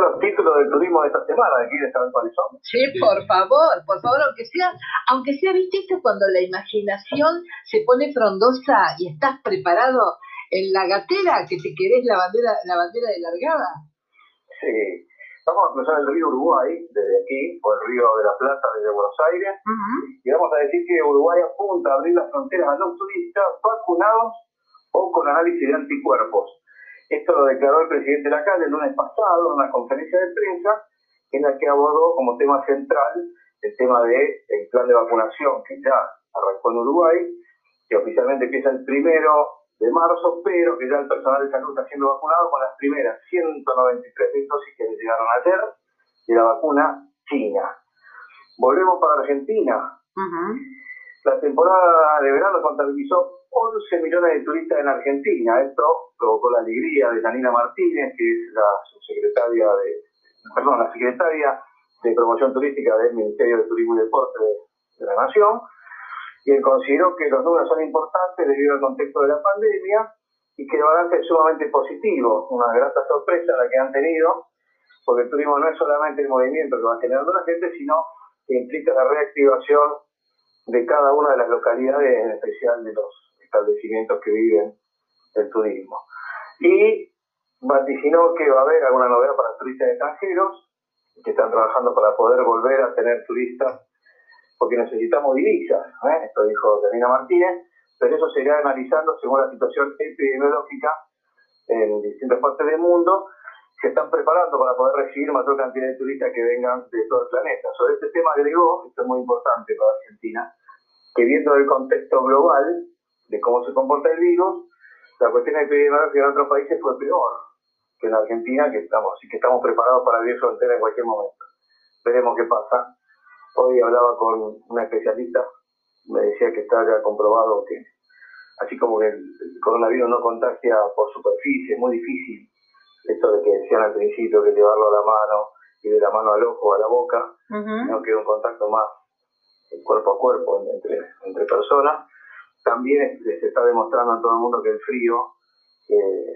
los títulos del turismo de esta semana, ¿quieres saber cuáles son? Sí, por favor, por favor, aunque sea, aunque sea, viste cuando la imaginación se pone frondosa y estás preparado en la gatera que te querés la bandera, la bandera de largada. Sí. Vamos a cruzar el río Uruguay desde aquí, o el río de la Plata desde Buenos Aires, y vamos a decir que Uruguay apunta a abrir las fronteras a los turistas vacunados o con análisis de anticuerpos. Esto lo declaró el presidente de la calle el lunes pasado en una conferencia de prensa en la que abordó como tema central el tema del el plan de vacunación que ya arrancó en Uruguay, que oficialmente empieza el primero de marzo, pero que ya el personal de salud está siendo vacunado con las primeras 193 dosis que le llegaron ayer de la vacuna china. Volvemos para Argentina. La temporada de verano contabilizó 11 millones de turistas en Argentina. Esto provocó la alegría de Janina Martínez, que es la subsecretaria de, perdón, la secretaria de promoción turística del Ministerio de Turismo y Deporte de, la Nación, y él consideró que los números son importantes debido al contexto de la pandemia y que el balance es sumamente positivo, una grata sorpresa la que han tenido, porque el turismo no es solamente el movimiento que va generando la gente, sino que implica la reactivación de cada una de las localidades, en especial de los establecimientos que viven el turismo. Y vaticinó que va a haber alguna novedad para turistas extranjeros, que están trabajando para poder volver a tener turistas, porque necesitamos divisas, ¿eh? esto dijo Janina Martínez, pero eso se irá analizando según la situación epidemiológica en distintas partes del mundo, se están preparando para poder recibir mayor cantidad de turistas que vengan de todo el planeta. Sobre este tema agregó, esto es muy importante para Argentina, que viendo el contexto global, de cómo se comporta el virus, la cuestión epidemiológica en otros países fue peor que en Argentina, que estamos, y que estamos preparados para abrir frontera en cualquier momento. Veremos qué pasa. Hoy hablaba con una especialista, me decía que está ya comprobado que, así como que el coronavirus no contagia por superficie, es muy difícil esto de que decían al principio que llevarlo a la mano y de la mano al ojo, a la boca, no queda un contacto más cuerpo a cuerpo entre, entre personas también se está demostrando a todo el mundo que el frío eh,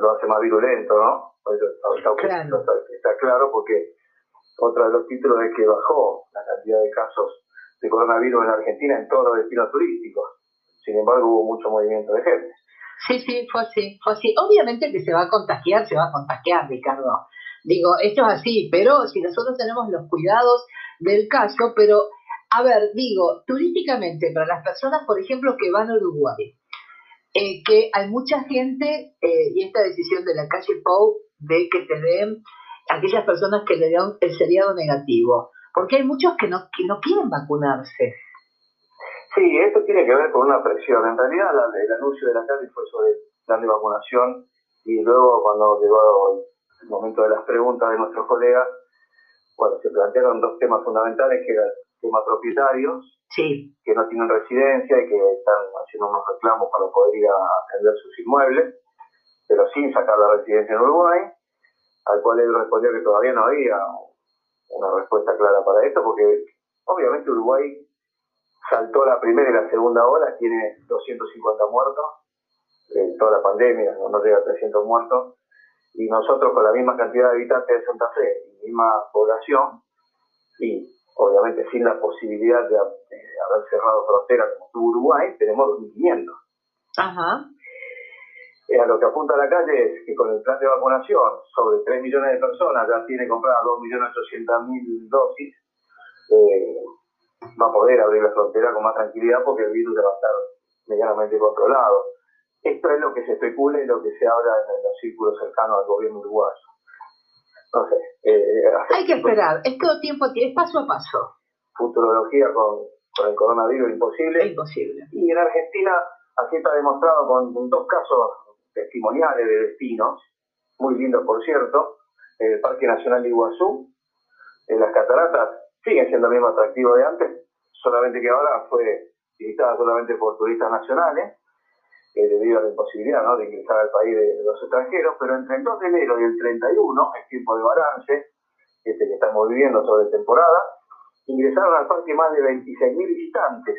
lo hace más virulento, ¿no? Está, claro. Está, claro porque otro de los títulos es que bajó la cantidad de casos de coronavirus en Argentina en todos los destinos turísticos. Sin embargo, hubo mucho movimiento de gente. Sí, sí, fue así, fue así. Obviamente que se va a contagiar, se va a contagiar, Ricardo. Digo, esto es así, pero si nosotros tenemos los cuidados del caso, pero a ver, digo, turísticamente, para las personas, por ejemplo, que van a Uruguay, eh, que hay mucha gente, eh, y esta decisión de la calle Pou, de que te den aquellas personas que le dan el seriado negativo, porque hay muchos que no, no quieren vacunarse. Sí, esto tiene que ver con una presión. En realidad, el anuncio de la calle fue sobre el plan de vacunación, y luego, cuando llegó el momento de las preguntas de nuestros colegas, bueno, se plantearon dos temas fundamentales, que temas propietarios que no tienen residencia y que están haciendo unos reclamos para poder ir a atender sus inmuebles, pero sin sacar la residencia en Uruguay, al cual él respondió que todavía no había una respuesta clara para esto, porque obviamente Uruguay saltó la primera y la segunda ola, tiene 250 muertos, en toda la pandemia, no llega a 300 muertos, y nosotros con la misma cantidad de habitantes de Santa Fe, misma población, y obviamente sin la posibilidad de, haber cerrado fronteras como tuvo Uruguay, tenemos 2.500. Ajá. Eh, a lo que apunta la calle es que con el plan de vacunación, sobre 3 millones de personas ya tiene compradas 2.800.000 dosis, eh, va a poder abrir la frontera con más tranquilidad porque el virus ya va a estar medianamente controlado. Esto es lo que se especula y lo que se habla en los círculos cercanos al gobierno uruguayo no sé. Eh, Hay que esperar, es todo tiempo, es paso a paso. Futurología con, con el coronavirus imposible. Imposible. Y en Argentina, así está demostrado con, dos casos testimoniales de destinos, muy lindos por cierto, el Parque Nacional de Iguazú, en las cataratas siguen siendo el mismo atractivo de antes, solamente que ahora fue visitada solamente por turistas nacionales debido a la imposibilidad de ingresar al país de, los extranjeros, pero entre el 2 de enero y el 31, el tiempo de balance, este que estamos viviendo sobre temporada, ingresaron al parque más de 26.000 visitantes.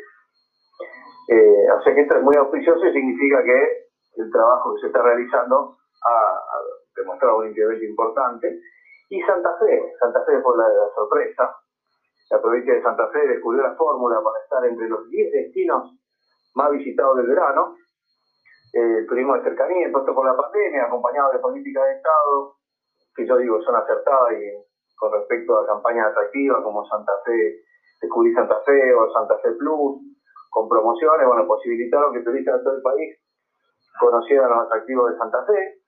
Eh, o sea que esto es muy auspicioso y significa que el trabajo que se está realizando ha, demostrado un incremento importante. Y Santa Fe, Santa Fe fue la, la sorpresa. La provincia de Santa Fe descubrió la fórmula para estar entre los 10 destinos más visitados del verano. El turismo de cercanía, impuesto por la pandemia, acompañado de políticas de Estado, que yo digo son acertadas y con respecto a campañas atractivas como Santa Fe, Descubrí Santa Fe o Santa Fe Plus, con promociones, bueno, posibilitaron que turistas de todo el país conocieran los atractivos de Santa Fe.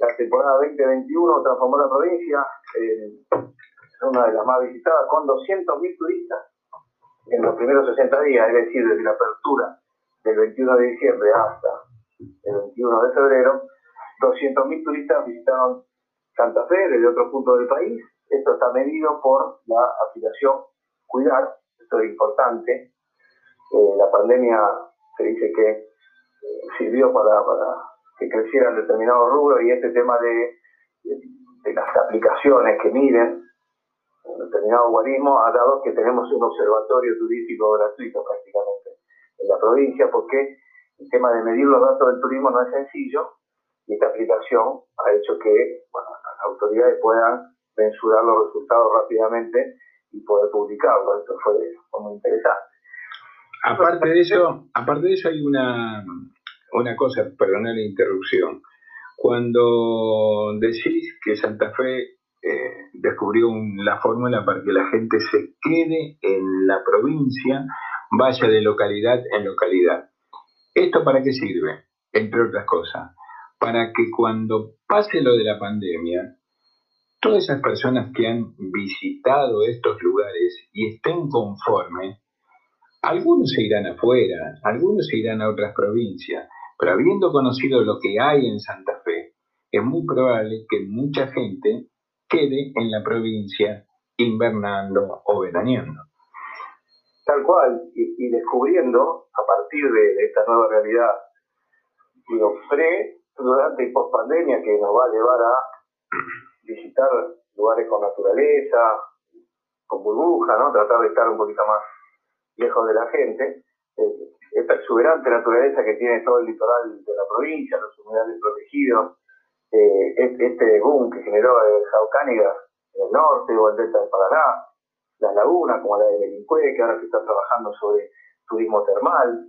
La temporada 2021 transformó la provincia en una de las más visitadas con 200.000 turistas en los primeros 60 días, es decir, desde la apertura del 21 de diciembre hasta el 21 de febrero, 200.000 turistas visitaron Santa Fe desde otros puntos del país. Esto está medido por la aplicación Cuidar, esto es importante. Eh, la pandemia se dice que eh, sirvió para, que crecieran determinados rubros y este tema de, de, las aplicaciones que miden determinados guarismos ha dado que tenemos un observatorio turístico gratuito prácticamente en la provincia porque el tema de medir los datos del turismo no es sencillo y esta aplicación ha hecho que las autoridades puedan mensurar los resultados rápidamente y poder publicarlo. Esto fue, muy interesante. Aparte de eso, aparte de eso hay una, una cosa, perdona la interrupción. Cuando decís que Santa Fe eh, descubrió la fórmula para que la gente se quede en la provincia, vaya de localidad en localidad. ¿Esto para qué sirve? Entre otras cosas, para que cuando pase lo de la pandemia, todas esas personas que han visitado estos lugares y estén conformes, algunos se irán afuera, algunos se irán a otras provincias, pero habiendo conocido lo que hay en Santa Fe, es muy probable que mucha gente quede en la provincia invernando o veraneando. Tal cual, y, descubriendo a partir de, esta nueva realidad, digo, pre, durante y post pandemia que nos va a llevar a visitar lugares con naturaleza, con burbuja, ¿no? Tratar de estar un poquito más lejos de la gente. Esta exuberante naturaleza que tiene todo el litoral de la provincia, los humedales protegidos, eh, este boom que generó el Jaucániga en el norte o el delta del Paraná, las lagunas como la de Belincue, que ahora se está trabajando sobre turismo termal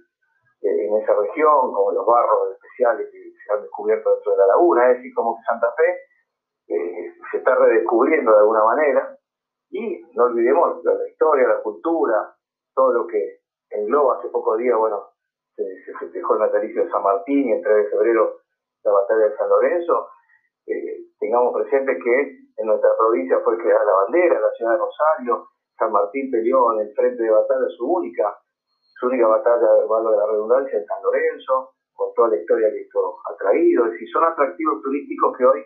eh, en esa región, como los barros especiales que se han descubierto dentro de la laguna, es decir, como que Santa Fe eh, se está redescubriendo de alguna manera. Y no olvidemos la, historia, la cultura, todo lo que engloba hace pocos días, bueno, se, festejó el natalicio de San Martín y el 3 de febrero la batalla de San Lorenzo. Eh, tengamos presente que en nuestra provincia fue creada la bandera, la ciudad de Rosario, San Martín peleó en el frente de batalla su única, su única batalla, de la redundancia, en San Lorenzo, con toda la historia que esto ha traído. Es decir, son atractivos turísticos que hoy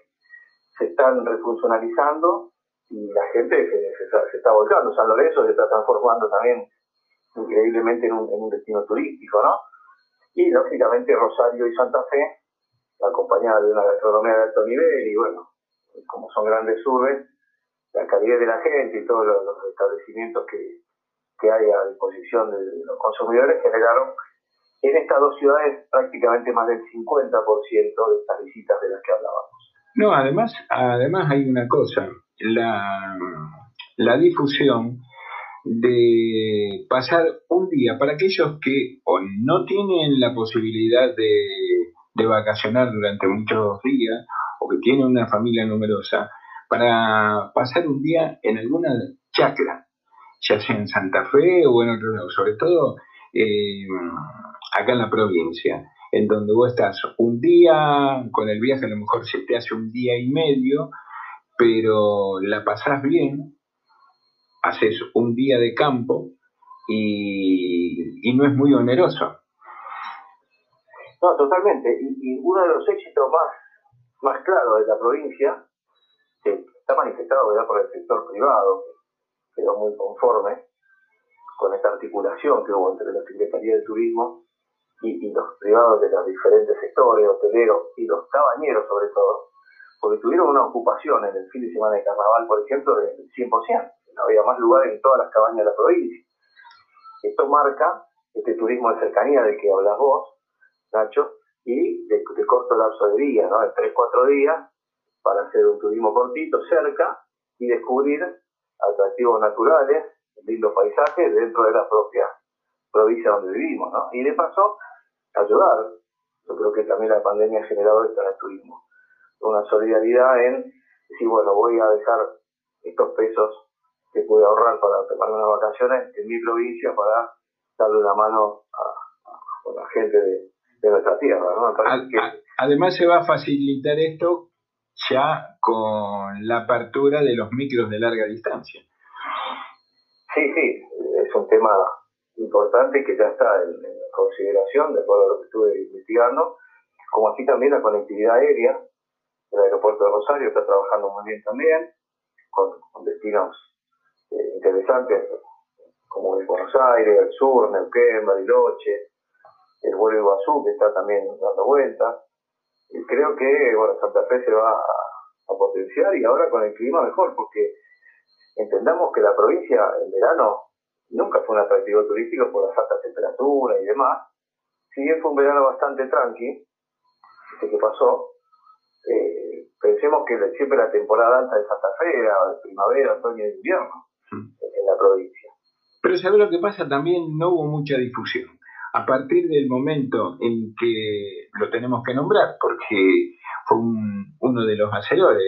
se están refuncionalizando y la gente se, está volcando. San Lorenzo se está transformando también increíblemente en un, destino turístico, ¿no? Y lógicamente Rosario y Santa Fe, acompañada de una gastronomía de alto nivel y bueno, como son grandes urbes, la calidad de la gente y todos los, establecimientos que, que, hay a disposición de los consumidores generaron en estas dos ciudades prácticamente más del 50% de estas visitas de las que hablábamos. No, además, además hay una cosa, la, la difusión de pasar un día para aquellos que o no tienen la posibilidad de, de vacacionar durante muchos días o que tienen una familia numerosa, para pasar un día en alguna chacra, ya sea en Santa Fe o en otro lado, sobre todo eh, acá en la provincia en donde vos estás un día, con el viaje a lo mejor se te hace un día y medio, pero la pasás bien, haces un día de campo y, no es muy oneroso. No, totalmente. Y, uno de los éxitos más, más claros de la provincia, está manifestado por el sector privado, que quedó muy conforme con esta articulación que hubo entre la Secretaría de Turismo y, los privados de los diferentes sectores, hoteleros y los cabañeros sobre todo, porque tuvieron una ocupación en el fin de semana de carnaval, por ejemplo, del 100%. No había más lugares en todas las cabañas de la provincia. Esto marca este turismo de cercanía del que hablas vos, Nacho, y de, corto lapso de días, ¿no? de 3-4 días, para hacer un turismo cortito, cerca, y descubrir atractivos naturales, lindos paisajes dentro de la propia provincia donde vivimos, ¿no? Y de paso, ayudar. Yo creo que también la pandemia ha generado esto en el turismo. Una solidaridad en decir, bueno, voy a dejar estos pesos que pude ahorrar para tomar unas vacaciones en mi provincia para darle una mano a, la gente de, nuestra tierra. ¿no? Además se va a facilitar esto ya con la apertura de los micros de larga distancia. Sí, sí, es un tema importante que ya está en, consideración, de acuerdo a lo que estuve investigando, como así también la conectividad aérea. El aeropuerto de Rosario está trabajando muy bien también, con, destinos eh, interesantes como el Buenos Aires, el sur, Neuquén, Bariloche, el vuelo Iguazú que está también dando vueltas. Creo que bueno, Santa Fe se va a, potenciar y ahora con el clima mejor, porque entendamos que la provincia en verano nunca fue un atractivo turístico por las altas temperaturas y demás. Si bien fue un verano bastante tranqui, este que pasó, eh, pensemos que siempre la temporada alta de Santa Fe era primavera, otoño y invierno en la provincia. Pero ¿sabes lo que pasa? También no hubo mucha difusión. A partir del momento en que lo tenemos que nombrar, porque fue uno de los hacedores,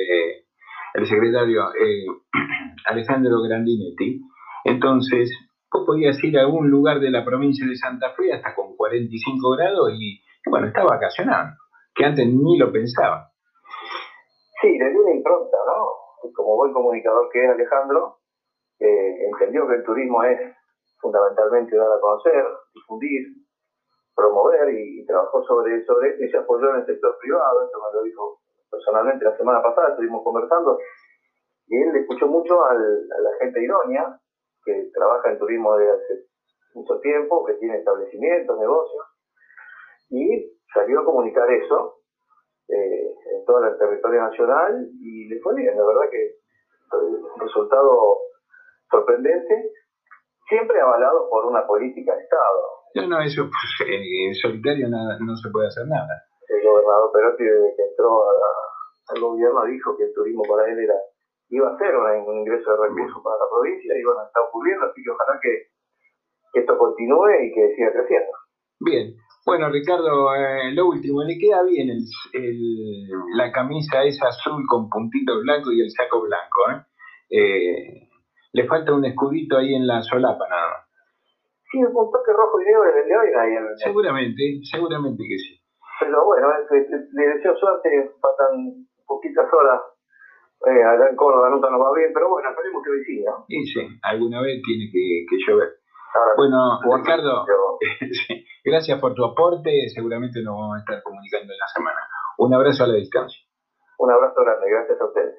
el secretario eh, Alejandro Grandinetti, entonces vos podías ir a algún lugar de la provincia de Santa Fe hasta con 45 grados y, bueno, está vacacionando, que antes ni lo pensaba. Sí, le dio una impronta, ¿no? Como buen comunicador que es Alejandro, eh, entendió que el turismo es fundamentalmente dar a conocer, difundir, promover y, trabajó sobre, sobre esto y se apoyó en el sector privado, esto me lo dijo personalmente la semana pasada, estuvimos conversando, y él le escuchó mucho al, a la gente ironia, que trabaja en turismo desde hace mucho tiempo, que tiene establecimientos, negocios, y salió a comunicar eso eh, en todo el territorio nacional y le fue bien, la verdad que el resultado sorprendente, siempre avalado por una política de Estado. No, no, eso pues, en solitario no, se puede hacer nada. El gobernador Perotti, desde que entró al gobierno, dijo que el turismo para él era iba a ser un ingreso de recursos para la provincia y bueno, está ocurriendo, así que ojalá que, esto continúe y que siga creciendo. Bien, bueno Ricardo, eh, lo último, le queda bien el, la camisa esa azul con puntitos blancos y el saco blanco, ¿eh? eh le falta un escudito ahí en la solapa nada más. Sí, un toque rojo y negro en el de hoy ahí. Seguramente, seguramente que sí. Pero bueno, le deseo suerte, faltan poquitas horas. Eh, allá en Córdoba nunca nos va bien, pero bueno, esperemos que hoy siga. Sí, sí, alguna vez tiene que, que llover. bueno, Ricardo, gracias por tu aporte, seguramente nos vamos a estar comunicando en la semana. Un abrazo a la distancia. Un abrazo grande, gracias a ustedes.